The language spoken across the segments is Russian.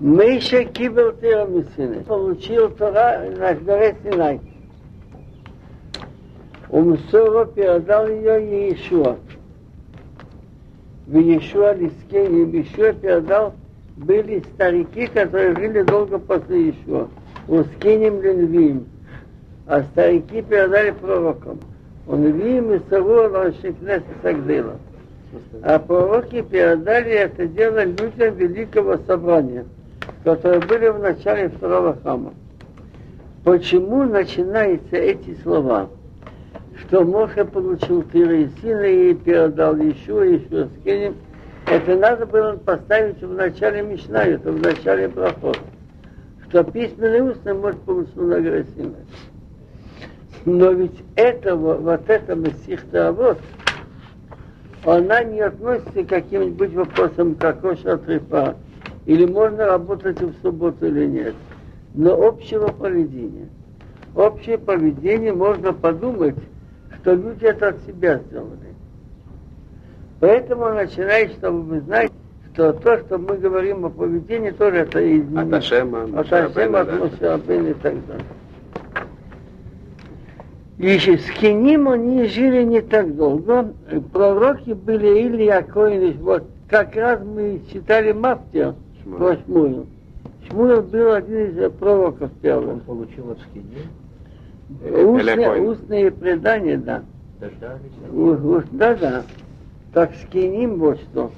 Мейша кибел Тирамисины. Получил Тора на горе Синай. Умсора передал ее Иешуа. В Иешуа Лискене, в Иешуа передал, были старики, которые жили долго после Иешуа. Ускинем Ленвим. А старики передали пророкам. Он Вим и Савуа Лашикнеса Сагдыла. А пророки передали это дело людям Великого Собрания, которые были в начале второго храма. Почему начинаются эти слова? Что Моше получил Тира и сына и передал еще, еще с Кенем. Это надо было поставить в начале Мишна, это в начале проход. Что письменный устный может получил на горе Синай. Но ведь этого, вот это Месихта вот, она не относится к каким-нибудь вопросам, как кошер трепа, или можно работать в субботу или нет, но общего поведения. Общее поведение можно подумать, что люди это от себя сделали. Поэтому начинает, чтобы вы знали, что то, что мы говорим о поведении, тоже это изменение. От Ашема, От Ашема, от Моше и так далее. И с Хиним они жили не так долго. Пророки были или Якоин, вот как раз мы читали Мафтия про Шмуил. Шмуил был один из пророков Он первых. получил от скини, Устные, устные предания, да. дождались У- они. у- Да, да. Так скиним вот что.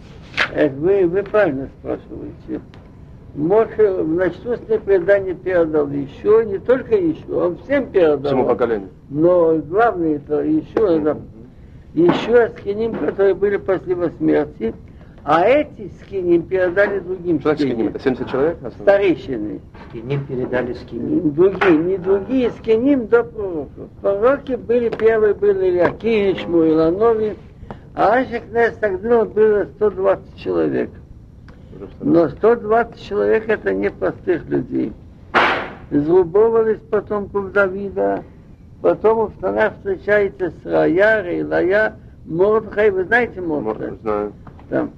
Это вы, вы правильно спрашиваете. Моше, значит, устное предание передал еще, не только еще, он всем передал. Всему поколению. Но главное это еще, это, еще скиним, которые были после его смерти, а эти скиним передали другим Что скиним? скиним. Это 70 человек? основном? Старейшины. Скиним передали скини. Другие, не другие, скиним до пророков. Пророки были, первые были Ильякин, Шмуил, Анови, а Ашекнес тогда было 120 человек. Но 120 человек это не простых людей. Зрубовались потомков Давида, потом в Танах встречается с Рая, Рейлая, Мордхай, вы знаете Мордхай? Может, знаю. Там.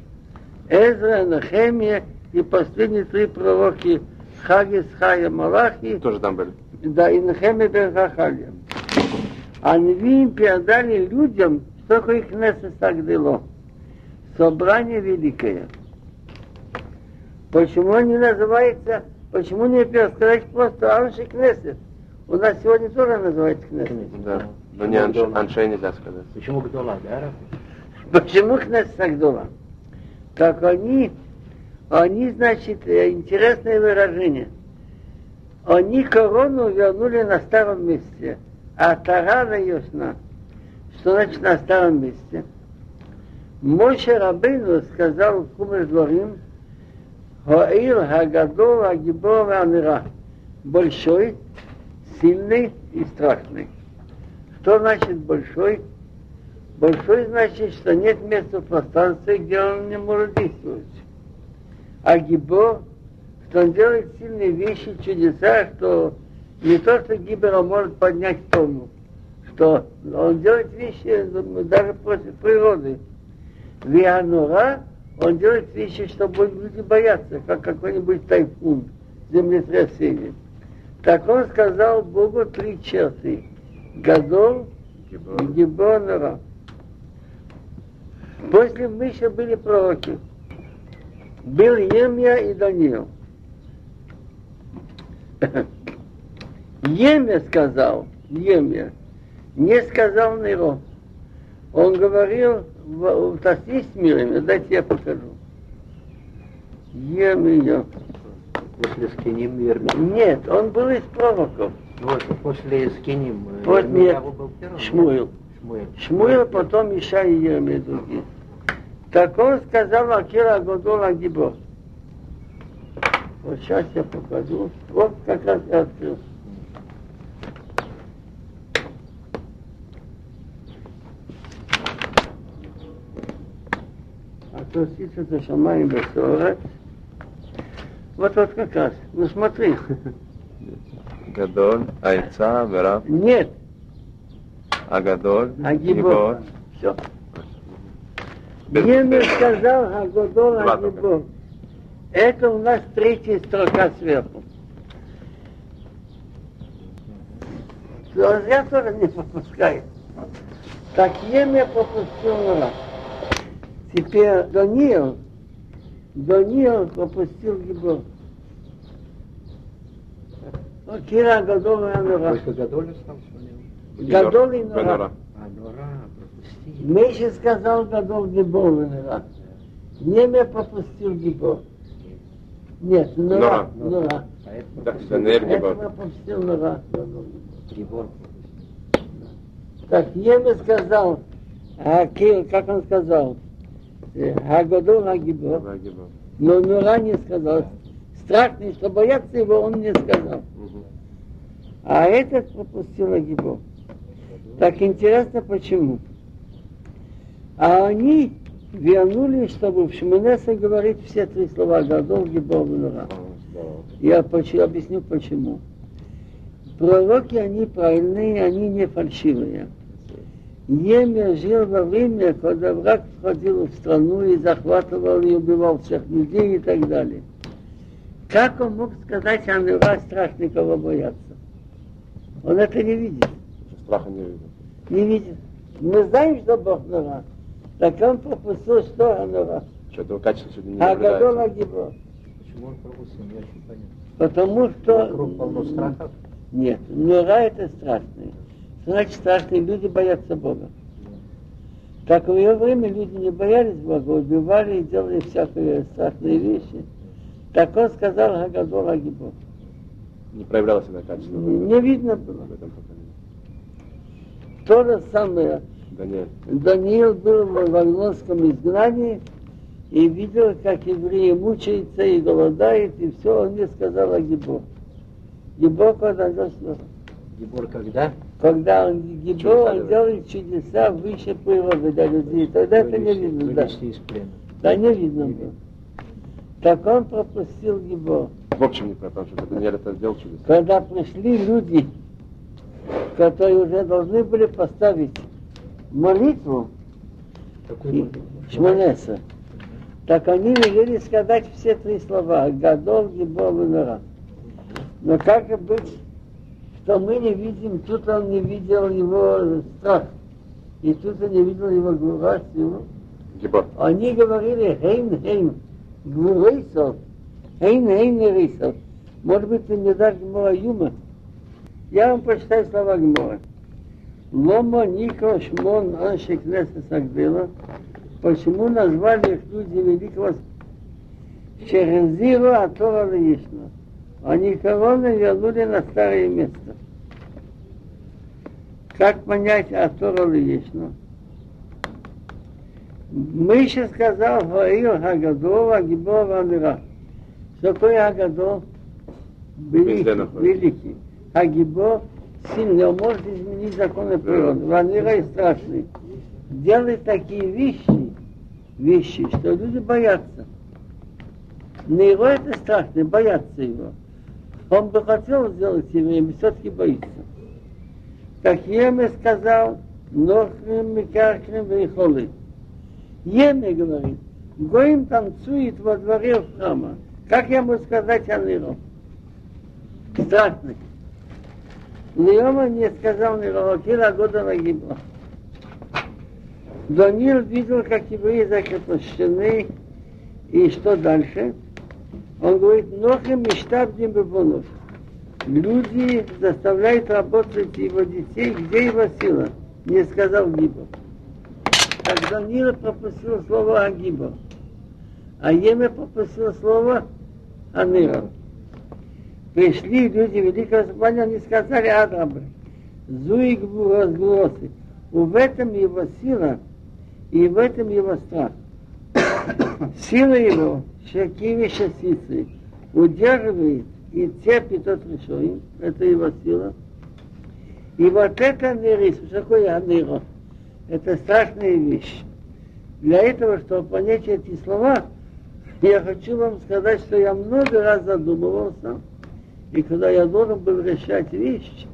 Эзра, Нахемия и последние три пророки Хагис, Хая, Малахи, Тоже там были. да, и Нахемия бен Хахалия. А Невиим передали людям, что такое Кнесет Сагдыло. Собрание великое. Почему не называется, почему не сказать просто Анши Кнесет? У нас сегодня тоже называется Кнесет. Да. Но не анш- аншей нельзя сказать. Почему Гдола, да? Почему Кнесет Сагдыла? Так они, они, значит, э, интересное выражение. Они корону вернули на старом месте, а Тарана ясна. Что значит на старом месте? Моше Рабейну сказал в Кумеш Дворим, Хаир Хагадол Агибор Амира. Большой, сильный и страшный. Что значит большой? Большой значит, что нет места в пространстве, где он не может действовать. А Гибор, что он делает сильные вещи, чудеса, что не то, что Гибер может поднять тонну, что он делает вещи даже против природы. Вианура, он делает вещи, что будут люди бояться, как какой-нибудь тайфун, землетрясение. Так он сказал Богу три черты. Гадол, Гибор, Нура. После Миша были пророки. Был Емья и Даниил. Емья сказал, Емья, не сказал Неро. Он говорил, в, с мирами, дайте я покажу. Емья. После скиним. Нет, он был из пророков. Вот, после скиним. э, Вот нет, Шмуил. Шмуэль. Шмуэль, потом Иша и Еремия другие. Так он сказал Акира Годола Гибо. Вот сейчас я покажу. Вот как раз я открыл. просить это Шамай Бесорет. Вот, вот как раз. Ну смотри. Гадон, Айца, Верав. Нет, Агадоль, Агибор. Все. Немец сказал Агадоль, Агибор. Это у нас третья строка сверху. А я тоже не пропускаю. Так еме пропустил раз. Теперь Даниил, Даниил пропустил его. Ну, Кира Гадола Анура. Только Гадолис там сегодня. Гадол и. Нора. А, Нора. Мейши сказал Гадол Гибор и Нора. Неме пропустил Гибор. Нет, Нора. Нора. Нора. А это Да. Даниэль Гибор. пропустил Нора. Гибор. Так Еме сказал, а как он сказал, э, Агадол Агибор, Да, Гибор. но Нура не сказал. Страшный, что бояться его, он не сказал. А этот пропустил Агибор. Так интересно, почему? А они вернулись, чтобы в Шманесе говорить все три слова Гадол, Гибор, Нура. Я объясню почему. Пророки, они правильные, они не фальшивые. Емер жил во время, когда враг входил в страну и захватывал и убивал всех людей и так далее. Как он мог сказать, а Нура страшный, кого бояться? Он это не видит. Страха не видно. Не видит. Мы знаем, что Бог Нура. Так он пропустил, что Нура. Что этого качества сегодня не А наблюдается. Агибор. Почему он пропустил? Не очень понятно. Потому что... Вокруг полно страхов. Нет, нора это страшные. Значит, страшные люди боятся Бога. Так в ее время люди не боялись Бога, убивали и делали всякие страшные вещи. Так он сказал Хагадол Агибор. Не проявлялось это качество. Не, не видно было. В этом поколении. То же самое. Даниил был в Вавилонском изгнании и видел, как евреи мучаются и голодают, и все, он мне сказал Агибор. Гибор, когда дошло. Гибор когда? Когда он Гибор, Чудеса он делает. чудеса выше природы для людей. Тогда это не видно, да. вынести из плена. Да, не видно Не было. Так он пропустил Гибор. В общем, не потому что Даниэль это сделал чудес. Когда пришли люди, которые уже должны были поставить молитву и так они велели сказать все три слова Гадол, Гибор и Нора. Но как быть, что мы не видим, тут он не видел его страх, и тут он не видел его Гибор. Они говорили хейн, хейн, гвурейсов, хейн, хейн, рейсов. Может быть, ты мне дашь Гмора Юма? Я вам прочитаю слова Гмора. Лома Нико Шмон Аншик Несес Агдела. Почему назвали их люди великого Шерезиру Атора Лаишна? Они короны вернули на старое место. Как понять Атора Лаишна? Миша сказал Хаил Хагадол, Агибор Амира. Что такое Хагадол? Великий, великий. Агибор сильный, он может изменить законы природы. Ванира и страшный. Делает такие вещи, вещи, что люди боятся. Нейро это страшно, боятся его. Он бы хотел сделать евреем, все-таки боится. Как Еме сказал, Нохрим, Микархрим, Вейхолы. Еме говорит, Гоим танцует во дворе храма. Как я могу сказать о Нейро? Страшный. Леома не сказал Нейро, Кира года нагибла. Даниил видел, как евреи закрепощены, и что дальше? Он говорит, Нохем Миштабдим Бебонов. Люди заставляют работать его детей, где его сила? Не сказал Гибор. Так Даниил пропустил слово Агибор. А Еме пропустил слово Анира. Пришли люди Великого Собрания, они сказали Адрабы. Зуик разглосы. В этом его сила, и в этом его страх. Сила его, Шакиви Шасицы, удерживает и терпит от решой, это его сила. И вот это нерис, что такое анеро? Это страшная вещь. Для этого, чтобы понять эти слова, я хочу вам сказать, что я много раз задумывался, и когда я должен был решать вещи,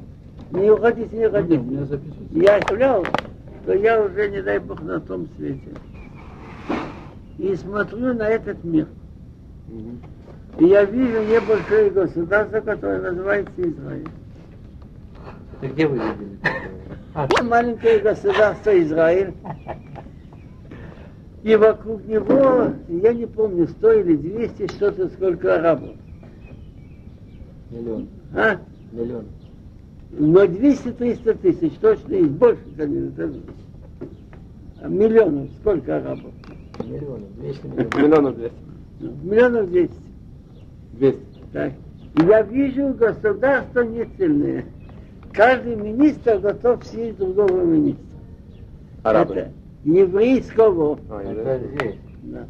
не уходите, не уходите. не. Я представлял, что я уже, не дай Бог, на том свете. И смотрю на этот мир. И я вижу небольшое государство, которое называется Израиль. Это где вы видели? А, Маленькое государство Израиль. И вокруг него, я не помню, 100 или 200, что-то сколько арабов. Миллион. А? Миллион. Но 200-300 тысяч точно есть больше, конечно. А Миллионов, сколько арабов? Миллионы. 200 миллионов. Миллионов 200. Миллионов 200. 200. Так. Я вижу государство не сильное. Каждый министр готов съесть другого министра. Арабы. Это еврейского. А, Это здесь. Да.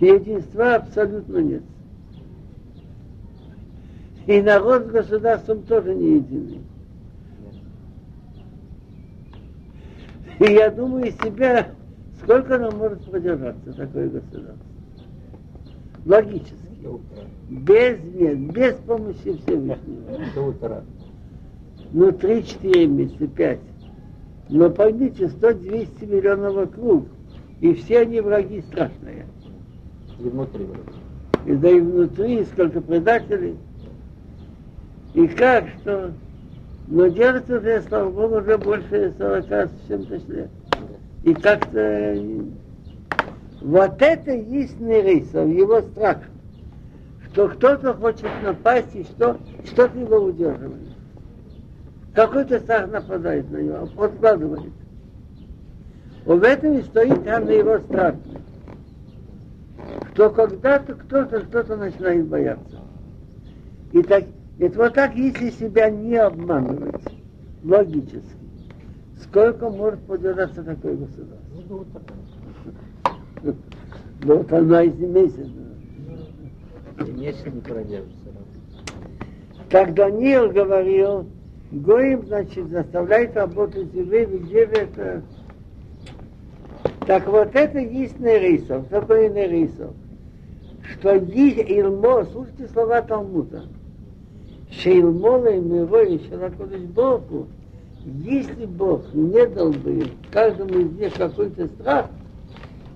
Единства абсолютно нет. И народ с государством тоже не единый. И я думаю себя, сколько нам может продержаться такое государство? Логически. Без нет, без помощи Всевышнего. Ну, 3-4 месяца, 5. Но поймите, 100-200 миллионов вокруг. И все они враги страшные. И внутри. И да и внутри сколько предателей. И как, что... Но держится уже, слава Богу, уже больше 40 с чем-то лет. И как-то... э, Вот это есть Нерисов, его страх. Что кто-то хочет напасть, и что, что-то его удерживает. Какой-то страх нападает на него, подкладывает. В этом и стоит там его страх. Что когда-то кто-то что-то начинает бояться. И так, это вот так, если себя не обманывать, логически, сколько может подержаться такое государство? Ну, утра. Ну, вот она из месяца. Если не продержится. Как Даниил говорил, Гоим, значит, заставляет работать евреев, где это... Так вот это есть Нерисов. Что такое Нерисов? Что есть Илмо, слушайте слова Талмуда. И Миро и Шаракодыш Богу, если Бог не дал бы каждому из них какой-то страх,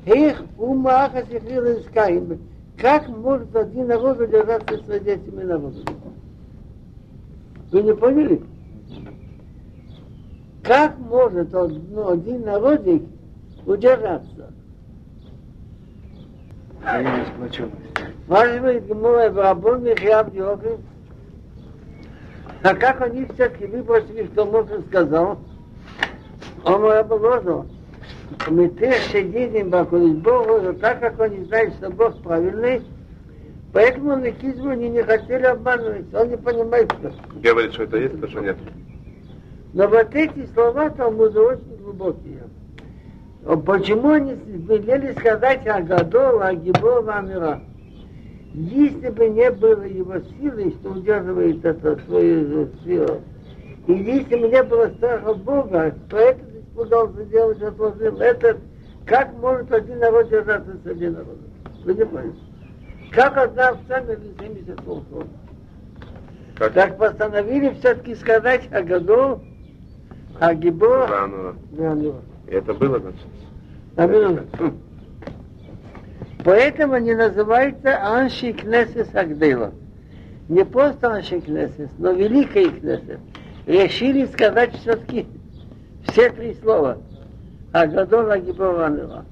их ума ахасихрила искаем. Как может один народ удержаться среди этими народами? Вы не поняли? Как может ну, один народик удержаться? Спрашивает Гмура Барабон и Хиаб Йохи. А как они все-таки выбросили, что Моше сказал? Он Раболожу. Мы тех сидим вокруг Бога, так как они знают, что Бог правильный, поэтому на Кизму они не хотели обманывать, он не понимает, что. Говорит, что это есть, то что нет. Но вот эти слова Талмуда очень глубокие. А Почему они велели сказать о Гадол, о Гибол, о Амира? Если бы не было его силы, что удерживает это свою силу, и если бы не было страха Бога, то этот испугался делать, отложил. Это как может один народ держаться среди народа? Вы не поняли? Как одна овца между 70 волков? Как? Так постановили все-таки сказать о году, о Гибо, Да, ну, да, ну. это было, значит. А минуту. Поэтому они называются Анши Кнесес Агдейла. Не просто Анши Кнесес, но Великий Кнесес. Решили сказать все-таки все три слова. Агадол Агибованова.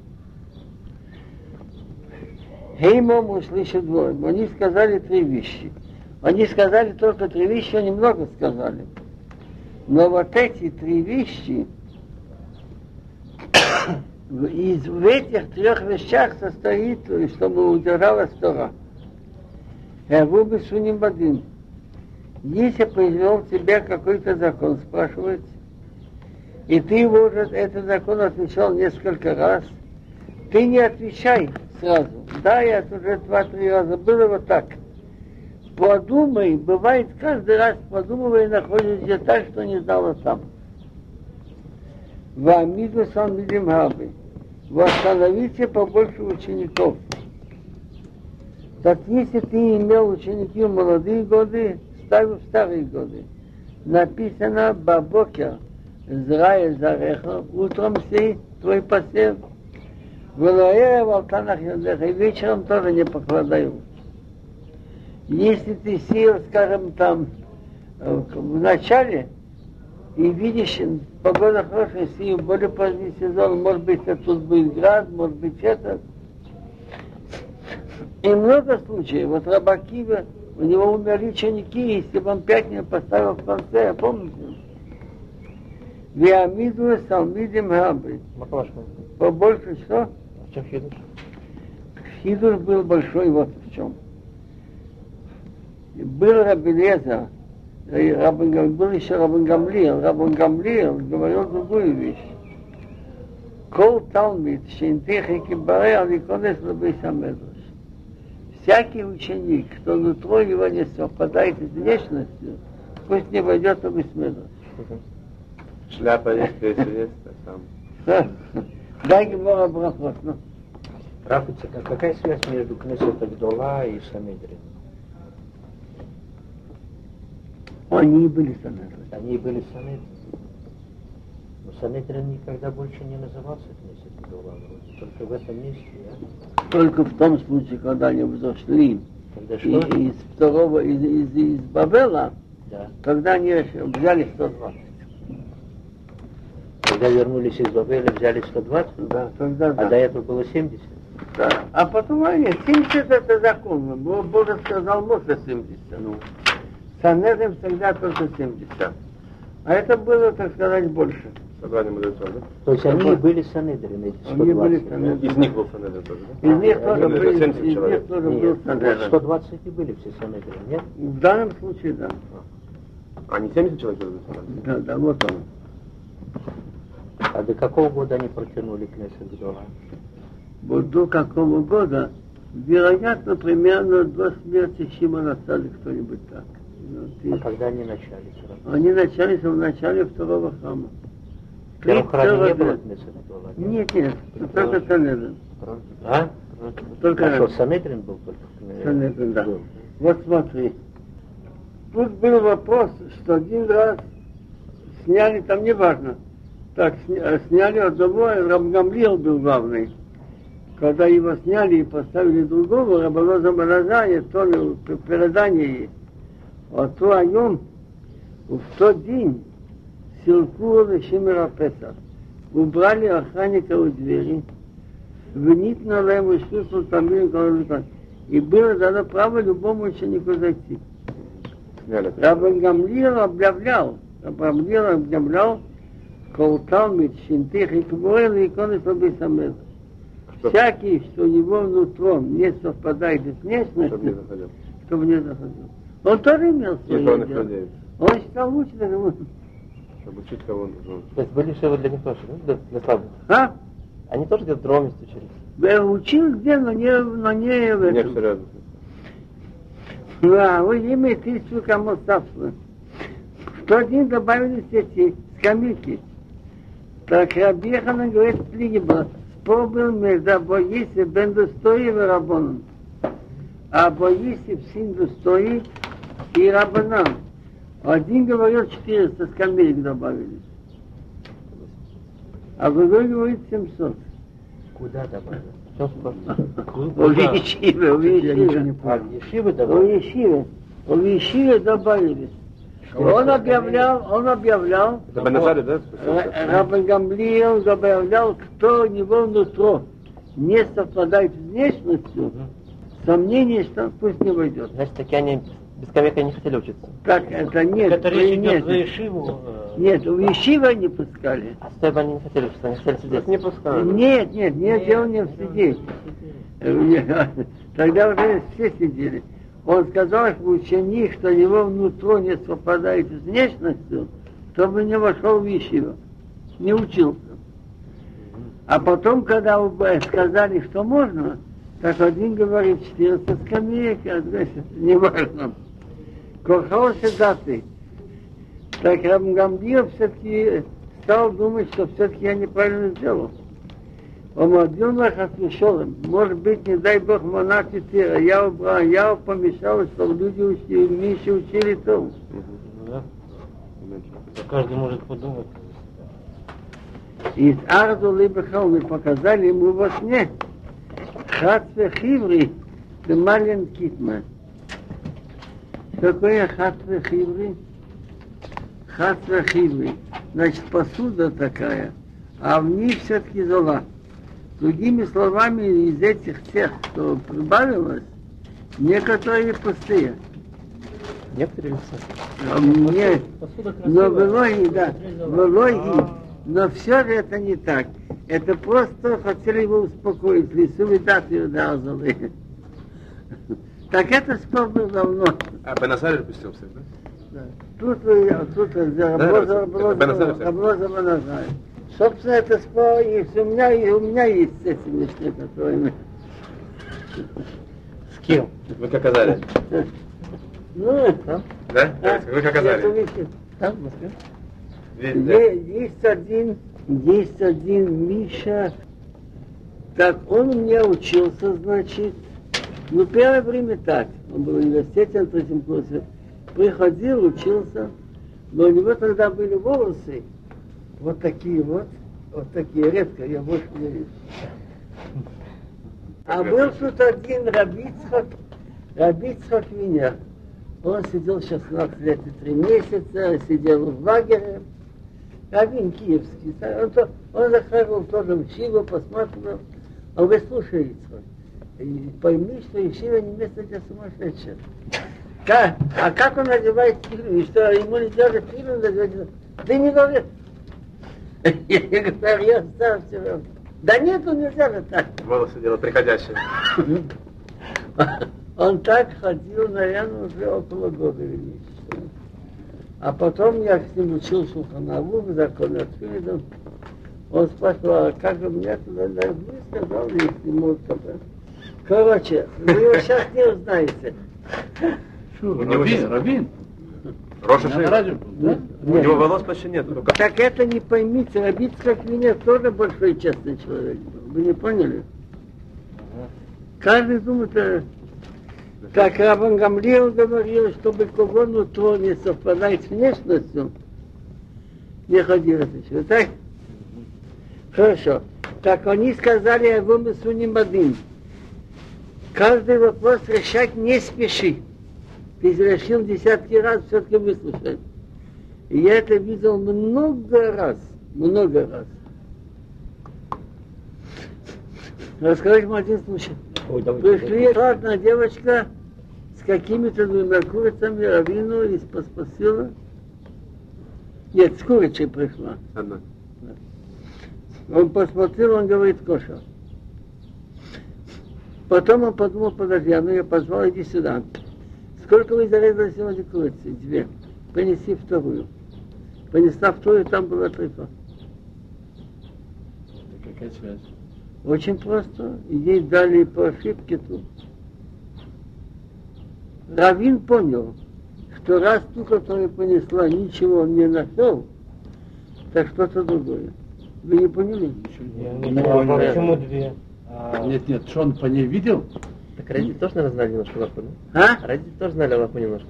Хеймом услышат двое. Они сказали три вещи. Они сказали только три вещи, они много сказали. Но вот эти три вещи, из в этих трех вещах состоит, чтобы удержалась Тора. Рубы суним бадин. Если произвел тебя какой-то закон, спрашивается, и ты уже, этот закон отвечал несколько раз, ты не отвечай сразу. Да, я уже два-три раза было вот так. Подумай, бывает каждый раз подумывай, находишься так, что не знала сам. Вамиду сам видим габы. Восстановите побольше учеников. Так если ты имел ученики в молодые годы, ставь в старые годы. Написано Бабокер, зрая зареха, утром сей твой посев, Вылаэра волтанах йодеха, и вечером тоже не покладай руки. Если ты сел, скажем, там э, в начале, и видишь, погода хорошая, если более поздний сезон, может быть, это тут будет град, может быть, это. И много случаев. Вот Рабакива, у него умерли ученики, он пять не поставил в конце, помните? והעמידו תלמידים הרבה. Побольше что? В чем хидуш? Хидуш был большой вот в чем. Был раби Элазар, был еще Рабан Гамлиел. Рабан Гамлиел говорил другую вещь. כל תלמיד, שאין תוכו כברו, אל יכנס לבית המדרש. Всякий ученик, кто нутро его не совпадает с внешностью, пусть не войдет в Исмедраш. Шляпа есть, если есть, а там. Дай Гемора Брахот, ну. Рафица, какая связь между Кнессет Агдола и Санедрин? Они были Санедрин. Они были Санедрин. Но Санедрин никогда больше не назывался Кнессет Агдола. Только в этом месте, да? Только в том случае, когда они взошли Когда и- из второго, из, из, из Бабела, Да. тогда они взяли 120. Когда вернулись из Бабеля, взяли 120, Да, тогда а да. до этого было 70. Да. А потом они, 70 это законно. Бог Бог сказал, можно 70. Ну, Санедрин всегда только 70. А это было, так сказать, больше. Собрание мудрецов, да? То есть они Какой? были Санедрин, эти 120. Они были да? Санедрин. Из них был Санедрин тоже, да? Из них А, тоже были 70 из них человек. тоже был Санедрин. 120 и были все Санедрин, нет? В данном случае, да. А не 70 человек были Санедрин? Да, да, вот он. А до какого года они протянули Кнессет Гдола? Вот до какого года, вероятно, примерно до смерти Шимона Сали кто-нибудь так. А когда они начали? всё равно? Они начались в начале второго храма. В первом храме не 32 было? Нет, нет, только Санедрин. А? Только А что, Санедрин был только? э, Санедрин, да. был? Вот смотри. Тут был вопрос, что один раз сняли, там неважно, так сня- сняли одного, Рамгамлил был главный. Когда его сняли и поставили другого, Рабаноза Маразая, то ли п- предание есть. А о нем в тот день Силку Шимера Песах. Убрали охранника у двери, винит на ему шлюсу тамбин И было дано право любому ученику зайти. Сняли. Рабан Гамлиел объявлял, Рабан Гамлиел объявлял, Колталмит, Шинтих и Кабуэл и иконы Слабый Самед. Что? Всякий, что у него нутром не совпадает с внешностью, чтобы не заходил. Он тоже имел свое дело. Он считал лучше, даже Чтобы учить кого ну, То есть были шивы для них тоже, да? для, для слабых? А? Они тоже где-то в другом месте учились. Я учил где, но не, но не в не этом. все рядом. Да, вы имеете тысячу кому ставство. В тот день добавились эти скамейки. Так Рабьехана говорит, книги было. Спор был между Боиси бен Достои и Рабоном. А Боиси сын Достои и Рабанам. Один говорил 400 скамеек добавились. А другой говорит 700. Куда добавили? Чем спор? У Ешивы, у Ешивы. А, У добавили? Ешивы. У Ешивы добавились. Он объявлял, он объявлял, Это Беназари, да? Ра- Рабин Гамлиел добавлял, кто у него нутро не совпадает с внешностью, сомнение, что пусть не войдет. Значит, таки они без ковека не хотели учиться. Так, это нет. Это вы речь идет нет. за Ешиву. э, Нет, у Ешивы не пускали. А стоя бы они не хотели учиться, они хотели сидеть. Не пускали. Нет, нет, нет, дело не в сидеть. Тогда уже все сидели. Он сказал, что ученик, что его внутро не совпадает с внешностью, чтобы не вошел в Ешиву. Не учился. А потом, когда сказали, что можно, так один говорит 400 скамеек, а другой не важно. Кохался даты. Так Рамгамбир все-таки стал думать, что все-таки я неправильно сделал. Омадюн отвечал, может быть, не дай Бог монахи тира, я убрал, я помешал, чтобы люди учили, меньше учили то. Да. Каждый может подумать. Из Арду Либахал мы показали ему во сне. Хатве Хиври, Демалин Китман. Какое хатве Хиври? Хатве Хиври. Значит, посуда такая, а в ней все-таки зола. Другими словами, из этих тех, что прибавилось, некоторые пустые. Некоторые лица. А Мне, но в логике, да, в логике, но все же это не так. Это просто хотели его успокоить, лесу видать ее дазали. Так это спор был давно. А Бенасарь пустил всех, да? Тут, тут Да, это Раблоза, Беназар всех. Раблоза, Беназар. Собственно, это спор есть. У меня, и у меня есть с этими которыми. С кем? Вы как оказали? Ну, Там? Да? а, Вы как это оказали? видите. Там, в Москве? Видите, да? Е- Есть один, есть один Миша, так он у меня учился, значит, ну, первое время так, он был в университете на третьем курсе, приходил, учился, но у него тогда были волосы, вот такие вот, вот такие, редко, я больше не вижу. А был тут один Рабицхак, Рабицхак Виня. Он сидел 16 лет и 3 месяца, сидел в лагере, Равин Киевский. Он, он захаживал тоже в Шиву, посматривал. Он говорит, слушай, Ицхак, и пойми, что Ишива не место для сумасшедших. Как? А как он надевает филин? И что, ему нельзя же филин надевать? Ты не должен. Я говорю, я сам все. Да нет, он нельзя же так. Волосы дело приходящее. Он так ходил, наверное, уже около года или. А потом я с ним учил Шуханавух, закон Атфидов. Он спрашивал, а как же мне туда дать? Вы сказали, если ему только. Короче, вы его сейчас не узнаете. Него Равин, Равин. Роша Шива. радио да? У него волос почти нет. Как? Так это не поймите, Рабиц как меня тоже большой честный человек был. Вы не поняли? Каждый думает, э, как Рабан Гамлиел говорил, чтобы кого нутро не совпадает с внешностью, не ходи разрешил. Так? Хорошо. Так они сказали, я его мы сунем один. Каждый вопрос решать не спеши. Ты решил десятки раз, все-таки выслушай. И я это видел много раз, много раз. Расскажи вам один случай. Ой, давайте. Пришли одна девочка с какими-то двумя курицами, равину и спасила. Нет, с курицей пришла. Одна. Он посмотрел, он говорит, кошер. Потом он подумал, подожди, она ее позвала, иди сюда. Сколько вы зарезали сегодня курицы? Две. Принеси вторую. Понесла вторую, там была трефа. Какая связь? Очень просто. Ей дали по ошибке тут. Равин понял, что раз ту, которую понесла, ничего он не нашел, так что-то другое. Вы не поняли? Я Не понял, понял. почему две? А, Нет, нет, что он по ней видел? Так родители тоже, наверное, знали немножко Аллаху, да? А? Родители тоже знали Аллаху немножко.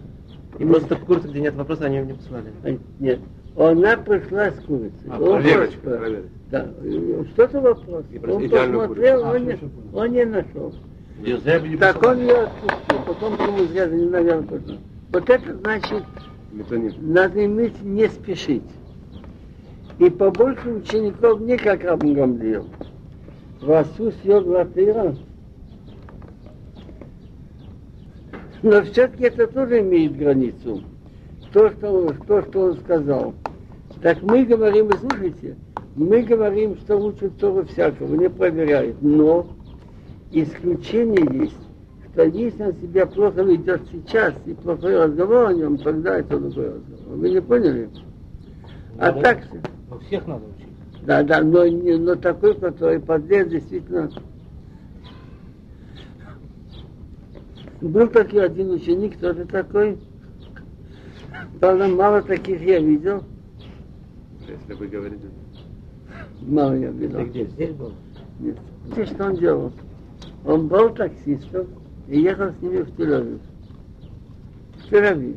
И просто в курсе, где нет вопроса, они не посылали. А, Нет. Она пришла с курицей. А, Проверочка, проверочка. Да. Что-то вопрос. Он посмотрел, курицу. он А, не, он не нашел. Нельзя бы не Так он ее отпустил, потом ему зря, наверное, пошло. Вот это значит, Метоним. надо иметь не спешить. И побольше учеников не как Рабин Гамлиел. Васус йод латыра. Но все-таки это тоже имеет границу. То что, то, что он сказал. Так мы говорим, вы слушайте, мы говорим, что учат Тору всякого, не проверяют. Но исключение есть, что если он себя плохо ведет сейчас и плохой разговор о нем, тогда это другой разговор. Вы не поняли? А надо- так, ну, всех надо учить. Да, да, но, не- но такой, который подлец, действительно. Был такой один ученик, тоже такой. Правда, мало таких я видел. Если вы говорите. Мало я видел. Ты где? Здесь был? Нет. Знаете, что он делал? Он был таксистом и ехал с ними в Тель-Авив. В Тель-Авив.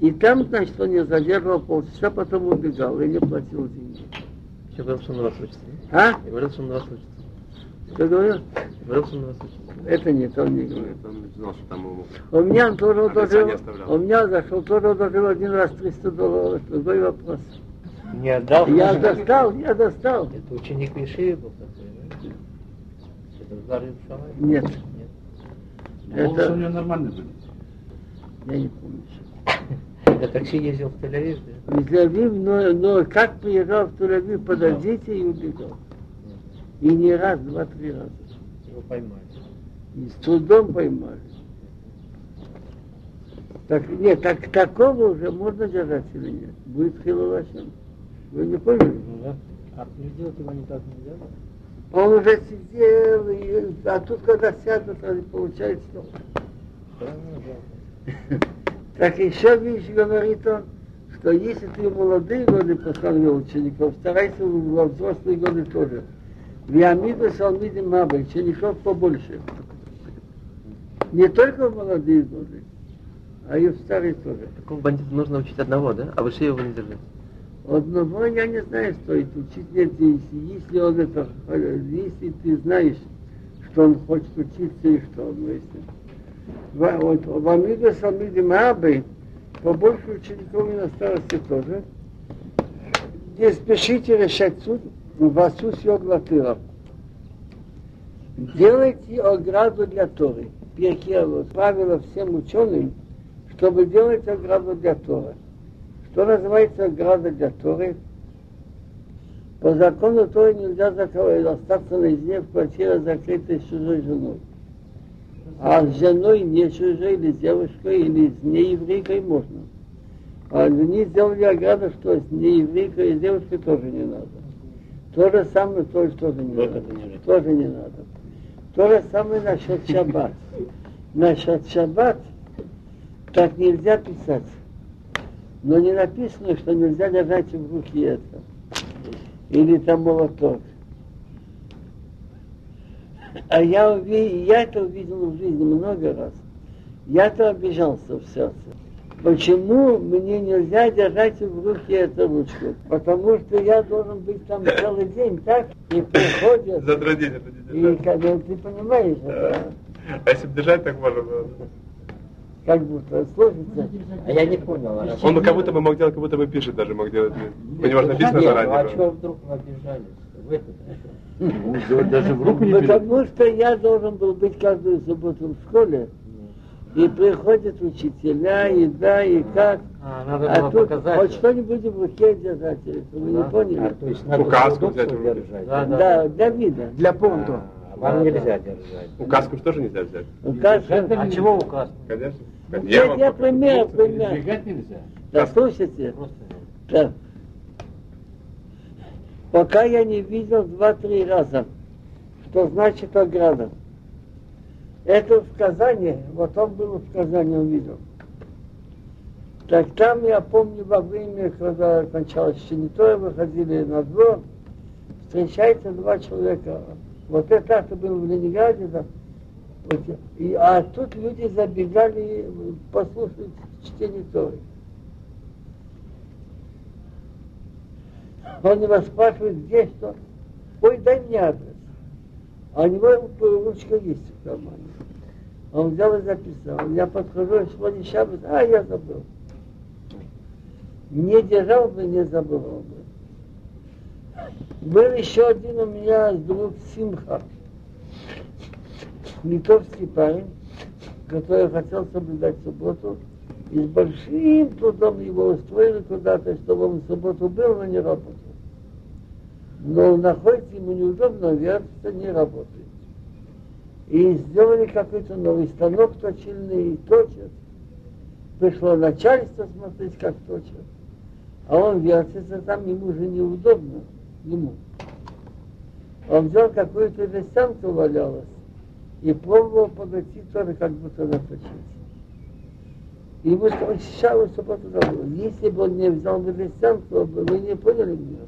И там, значит, он не задерживал полчаса, потом убегал и не платил деньги. Я говорил, что он на вас учится. А? Я говорил, что он на вас учится. Что говорил? Я говорил, что он на вас учится. Это нет, он не говорит. Нет, он знал, что там ему... У меня он тоже одолжил, у меня зашел, тоже одолжил один раз 300 долларов. Другой вопрос. Не отдал? Я достал, я достал. Это ученик Виши был такой, да? Это? Нет, Нет. Волосы у это него нормальные были. я не помню. На такси ездил в Тель-Авив, да? В Тель-Авив, но, но как приезжал в Тель-Авив, подождите и убегал. И не раз, два-три раза. Его поймали. И с трудом поймали. Так, нет, так, такого уже можно держать или нет? Будет хиловашем. Вы не поняли? Ну да. А сделать его никак нельзя? Он уже сидел, и, а тут, когда сядут, он получает снова. Так еще вещь говорит он, что если ты в молодые годы посмотрел учеников, старайся во взрослые годы тоже. В Ямиду Салмиде Маба, учеников побольше. Не только в молодые годы, а и в старые тоже. Такого бандита нужно учить одного, да? А выше его не держать. Одного я не знаю, стоит учить. Нет, если, если он это, если ты знаешь, что он хочет учиться и что он, ну, если. В, вот, в Амиду Салмиде Маабы побольше учеников на старости тоже. Не спешите решать суд в Асус Йоглатыра. Делайте ограду для Торы. Перкело, правило всем ученым, чтобы делать ограду для Торы. Что называется ограда для Торы? По закону Торы нельзя закрывать, остаться наедине в квартире, закрытой с чужой женой. А с женой не чужой, или с девушкой, или с нееврейкой можно. А они сделали ограду, что с нееврейкой и с девушкой тоже не надо. То же самое тоже, тоже не Вот надо. не Тоже не надо. То же самое насчет шаббат. Насчет шаббат так нельзя писать. Но не написано, что нельзя держать в руке это. Или там молоток. А я, уви- я это увидел в жизни много раз. Я-то обижался в сердце. Почему мне нельзя держать в руке эту ручку? Потому что я должен быть там целый день, так? И приходят, Задродить это не и когда ты понимаешь, это А если бы держать, так можно было. как будто сложится. А я не понял. а Он бы как будто бы мог делать, как будто бы пишет даже мог делать. У него же написано Нет, ну а заранее. чего вдруг вы обижались? В это, Ну, Даже в руку не берет. Потому что я должен был быть каждую субботу в школе. И приходят учителя, и да, и как. А, надо А было тут показать. хоть что-нибудь в руке держать. Вы не Да? поняли? А, то есть надо Указку взять в руки. держать. Да, да. Да, для вида. Для понту. А, вам нельзя держать. Указку же тоже нельзя взять. Указ- А чего указ? Конечно. Я, вам я покажу. пример, пример. Избегать нельзя. Да, слушайте. Просто Да. Пока я не видел два-три раза, что значит ограда. Это в Казани, вот он был в Казани, он видел. Так там я помню во время, когда кончалось Шенитое, выходили на двор, встречаются два человека. Вот это, это был в Ленинграде, да. Вот, и, а тут люди забегали послушать чтение Торы. Он его спрашивает, где что. Ой, дай мне адрес. А у него ручка есть в кармане. Он взял и записал. Я подхожу, сегодня шаббат, а я забыл. Не держал бы, не забыл бы. Был еще один у меня друг Симха, литовский парень, который хотел соблюдать субботу, и с большим трудом его устроили куда-то, чтобы он в субботу был, но не работал. Но находится, ему неудобно, верится, не работает. И сделали какой-то новый станок точильный, и точат. Пришло начальство смотреть, как точат. А он вертится там, ему же неудобно, ему. Он взял какую-то весянку валялась и пробовал подойти тоже, как будто наточить. И ему сейчас вы субботу забыл. Если бы он не взял бы весянку, вы не поняли меня.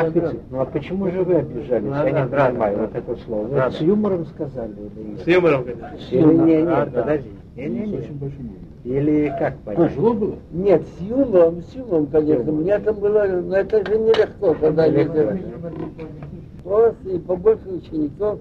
Ограду. ну а почему же вы обижались? Ну, Я да, не да, понимаю да, вот это слово. Вы Да, с да. юмором сказали или С юмором, конечно. С Не, юмором? не, не, А, подожди. Не, не, не. Или как понять? Тяжело было? Нет, с юмором, с юмором, конечно. У меня там было, но это же нелегко, когда нельзя. Класс и побольше учеников.